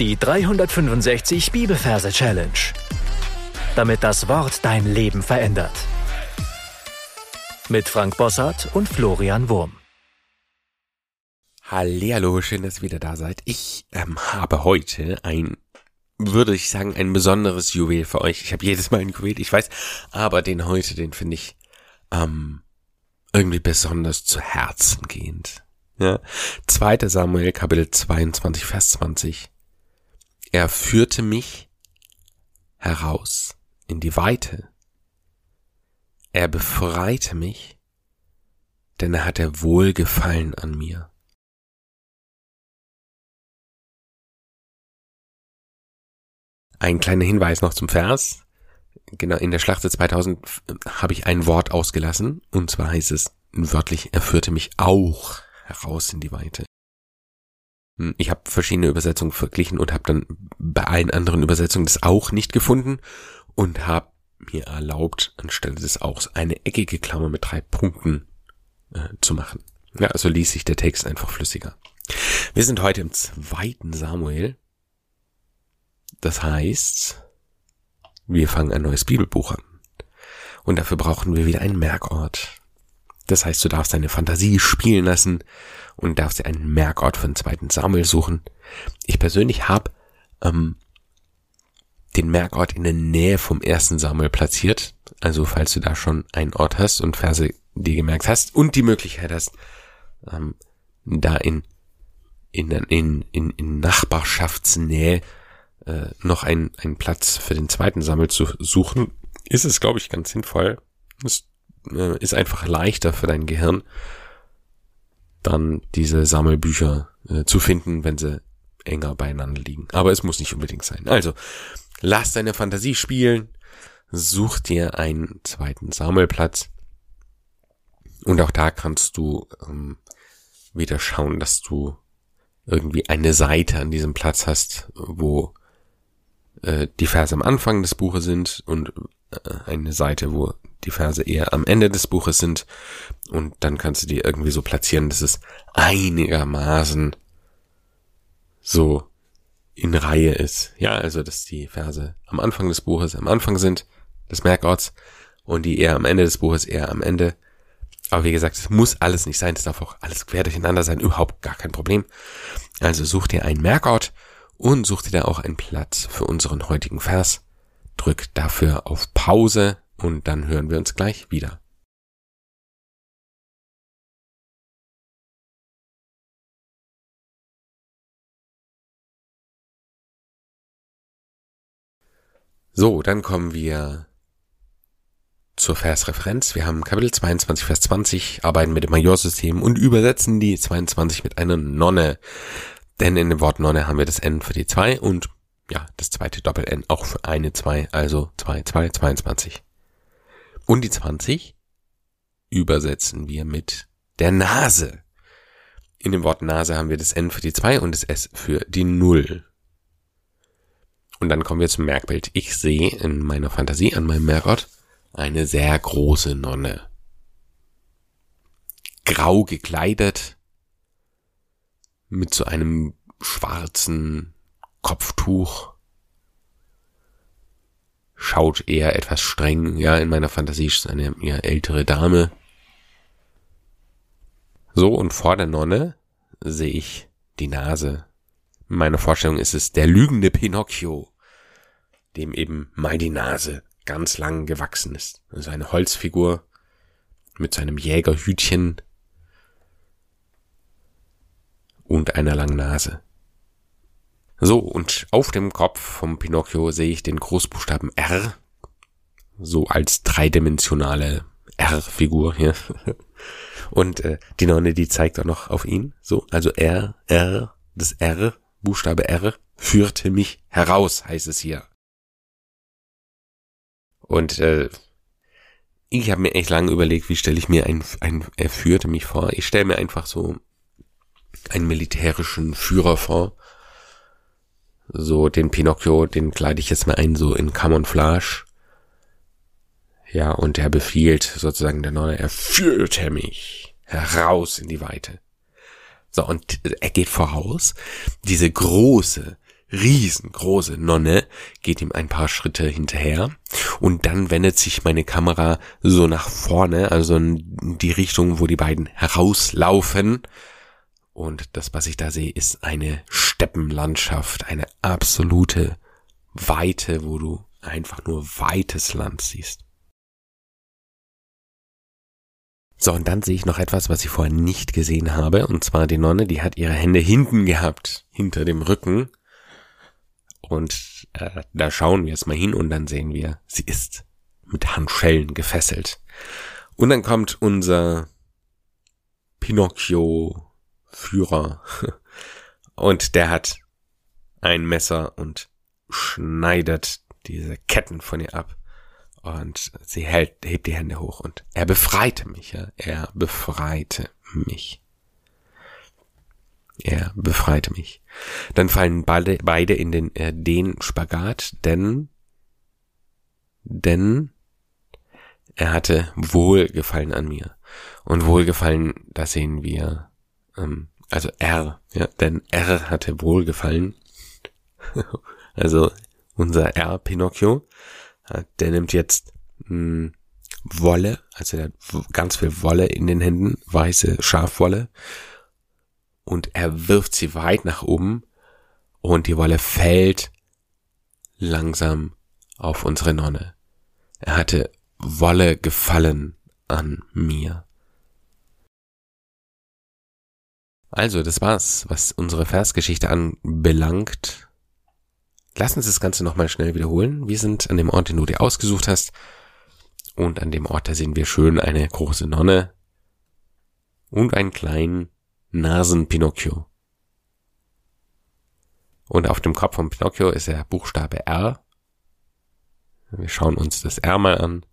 Die 365 Bibelverse Challenge. Damit das Wort dein Leben verändert. Mit Frank Bossart und Florian Wurm. Hallihallo, schön, dass ihr wieder da seid. Ich ähm, habe heute ein, würde ich sagen, ein besonderes Juwel für euch. Ich habe jedes Mal ein Juwel, ich weiß, aber den heute, den finde ich ähm, irgendwie besonders zu Herzen gehend. Ja. 2. Samuel, Kapitel 22, Vers 20. Er führte mich heraus in die Weite. Er befreite mich, denn er hatte Wohlgefallen an mir. Ein kleiner Hinweis noch zum Vers. Genau, in der Schlacht 2000 habe ich ein Wort ausgelassen, und zwar heißt es wörtlich, er führte mich auch heraus in die Weite. Hm, ich habe verschiedene Übersetzungen verglichen und habe dann bei allen anderen Übersetzungen das auch nicht gefunden und habe mir erlaubt, anstelle des Auchs eine eckige Klammer mit drei Punkten äh, zu machen. Ja, also ließ sich der Text einfach flüssiger. Wir sind heute im zweiten Samuel. Das heißt, wir fangen ein neues Bibelbuch an. Und dafür brauchen wir wieder einen Merkort. Das heißt, du darfst deine Fantasie spielen lassen und darfst dir einen Merkort für den zweiten Samuel suchen. Ich persönlich habe ähm, den Merkort in der Nähe vom ersten Samuel platziert. Also falls du da schon einen Ort hast und Verse die gemerkt hast und die Möglichkeit hast, ähm, da in, in, in, in, in Nachbarschaftsnähe äh, noch einen, einen Platz für den zweiten Sammel zu suchen, ist es, glaube ich, ganz sinnvoll. Es äh, ist einfach leichter für dein Gehirn, dann diese Sammelbücher äh, zu finden, wenn sie enger beieinander liegen. Aber es muss nicht unbedingt sein. Also, lass deine Fantasie spielen, such dir einen zweiten Sammelplatz und auch da kannst du ähm, wieder schauen, dass du irgendwie eine Seite an diesem Platz hast, wo äh, die Verse am Anfang des Buches sind und äh, eine Seite, wo die Verse eher am Ende des Buches sind. Und dann kannst du die irgendwie so platzieren, dass es einigermaßen so in Reihe ist. Ja, also dass die Verse am Anfang des Buches am Anfang sind, des Merkorts, und die eher am Ende des Buches eher am Ende. Aber wie gesagt, es muss alles nicht sein, es darf auch alles quer durcheinander sein, überhaupt gar kein Problem. Also such dir einen Merkort und such dir da auch einen Platz für unseren heutigen Vers. Drück dafür auf Pause und dann hören wir uns gleich wieder. So, dann kommen wir zur Versreferenz. Wir haben Kapitel 22, Vers 20, arbeiten mit dem Majorsystem und übersetzen die 22 mit einer Nonne. Denn in dem Wort Nonne haben wir das N für die 2 und ja, das zweite Doppel-N auch für eine 2, also 2, 2, 22. Und die 20 übersetzen wir mit der Nase. In dem Wort Nase haben wir das N für die 2 und das S für die 0. Und dann kommen wir zum Merkbild. Ich sehe in meiner Fantasie an meinem Merkort eine sehr große Nonne. Grau gekleidet, mit so einem schwarzen Kopftuch. Schaut eher etwas streng, ja, in meiner Fantasie ist eine eher ältere Dame. So, und vor der Nonne sehe ich die Nase. In meiner Vorstellung ist es der lügende Pinocchio, dem eben mal die Nase ganz lang gewachsen ist. Also eine Holzfigur mit seinem Jägerhütchen und einer langen Nase. So, und auf dem Kopf vom Pinocchio sehe ich den Großbuchstaben R, so als dreidimensionale R-Figur hier. Und äh, die Nonne, die zeigt auch noch auf ihn. So, also R, R, das R, Buchstabe R, führte mich heraus, heißt es hier. Und äh, ich habe mir echt lange überlegt, wie stelle ich mir ein, ein, er führte mich vor. Ich stelle mir einfach so einen militärischen Führer vor. So den Pinocchio, den kleide ich jetzt mal ein, so in Camouflage. Ja, und er befiehlt sozusagen der Neue, er führte mich heraus in die Weite. So, und er geht voraus. Diese große, riesengroße Nonne geht ihm ein paar Schritte hinterher und dann wendet sich meine Kamera so nach vorne, also in die Richtung, wo die beiden herauslaufen. Und das, was ich da sehe, ist eine Steppenlandschaft, eine absolute Weite, wo du einfach nur weites Land siehst. So, und dann sehe ich noch etwas, was ich vorher nicht gesehen habe, und zwar die Nonne, die hat ihre Hände hinten gehabt, hinter dem Rücken, und äh, da schauen wir jetzt mal hin und dann sehen wir, sie ist mit Handschellen gefesselt. Und dann kommt unser Pinocchio-Führer und der hat ein Messer und schneidet diese Ketten von ihr ab. Und sie hält, hebt die Hände hoch und er befreite mich, ja. Er befreite mich. Er befreite mich. Dann fallen beide, beide in den, äh, den Spagat, denn, denn er hatte Wohlgefallen an mir. Und Wohlgefallen, da sehen wir, ähm, also er, ja, denn er hatte Wohlgefallen. also unser R Pinocchio, der nimmt jetzt mh, hm, Wolle, also der hat ganz viel Wolle in den Händen, weiße Schafwolle und er wirft sie weit nach oben und die Wolle fällt langsam auf unsere Nonne. Er hatte Wolle gefallen an mir. Also, das war's, was unsere Versgeschichte anbelangt. Lass uns das Ganze nochmal schnell wiederholen. Wir sind an dem Ort, den du dir ausgesucht hast. Und an dem Ort, da sehen wir schön eine große Nonne und einen kleinen Nasen-Pinocchio. Und auf dem Kopf von Pinocchio ist der Buchstabe R. Wir schauen uns das R mal an.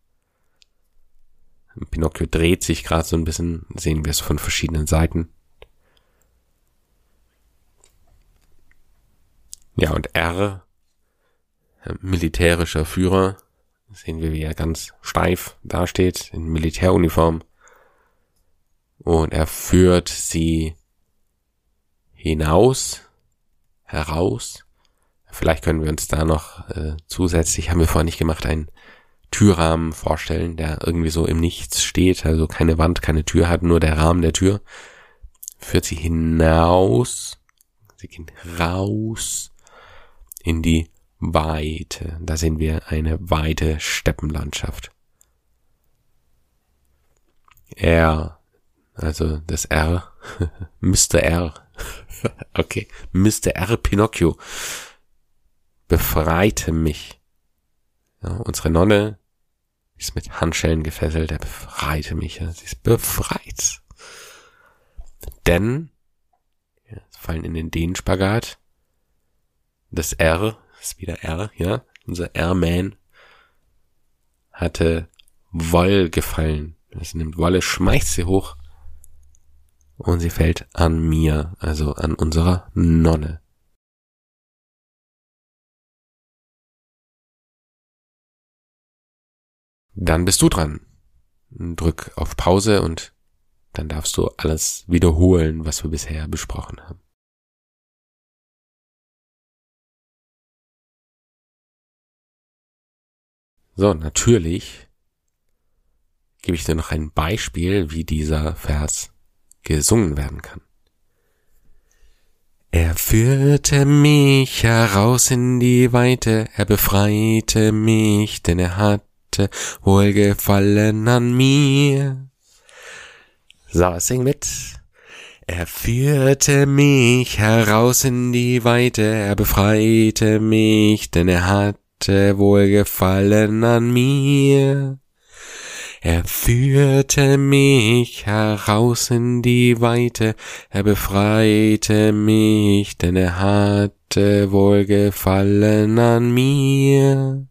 Pinocchio dreht sich gerade so ein bisschen, sehen wir es von verschiedenen Seiten. Ja, und R, militärischer Führer, sehen wir, wie er ganz steif dasteht, in Militäruniform und er führt sie hinaus, heraus. Vielleicht können wir uns da noch äh, zusätzlich, haben wir vorher nicht gemacht, einen Türrahmen vorstellen, der irgendwie so im Nichts steht, also keine Wand, keine Tür hat, nur der Rahmen der Tür. Führt sie hinaus, sie gehen raus in die Weite. Da sehen wir eine weite Steppenlandschaft. Er also das R. Mr. R. okay. Mr. R. Pinocchio. Befreite mich. Ja, unsere Nonne ist mit Handschellen gefesselt. Er befreite mich. Ja, sie ist befreit. Denn, ja, fallen in den D-Spagat. Das R ist wieder R, ja. Unser R-Man hatte Woll gefallen. Also nimmt Wolle, schmeißt sie hoch und sie fällt an mir, also an unserer Nonne. Dann bist du dran. Drück auf Pause und dann darfst du alles wiederholen, was wir bisher besprochen haben. So, natürlich gebe ich dir noch ein Beispiel, wie dieser Vers gesungen werden kann. Er führte mich heraus in die Weite, er befreite mich, denn er hatte Wohlgefallen an mir. So, sing mit. Er führte mich heraus in die Weite, er befreite mich, denn er hatte Wohlgefallen an mir. Er führte mich heraus in die Weite, er befreite mich, denn er hatte Wohlgefallen an mir.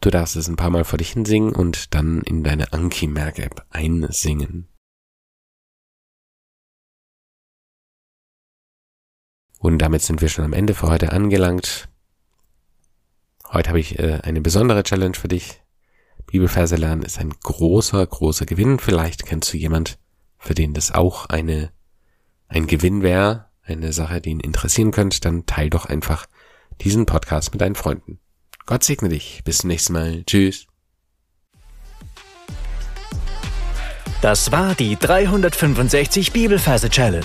Du darfst es ein paar Mal vor dich hinsingen und dann in deine Anki-Merk-App einsingen. Und damit sind wir schon am Ende für heute angelangt. Heute habe ich äh, eine besondere Challenge für dich. Bibelverse lernen ist ein großer, großer Gewinn. Vielleicht kennst du jemand, für den das auch eine, ein Gewinn wäre, eine Sache, die ihn interessieren könnte, dann teil doch einfach diesen Podcast mit deinen Freunden. Gott segne dich. Bis zum nächsten Mal. Tschüss. Das war die 365 Bibelferse Challenge.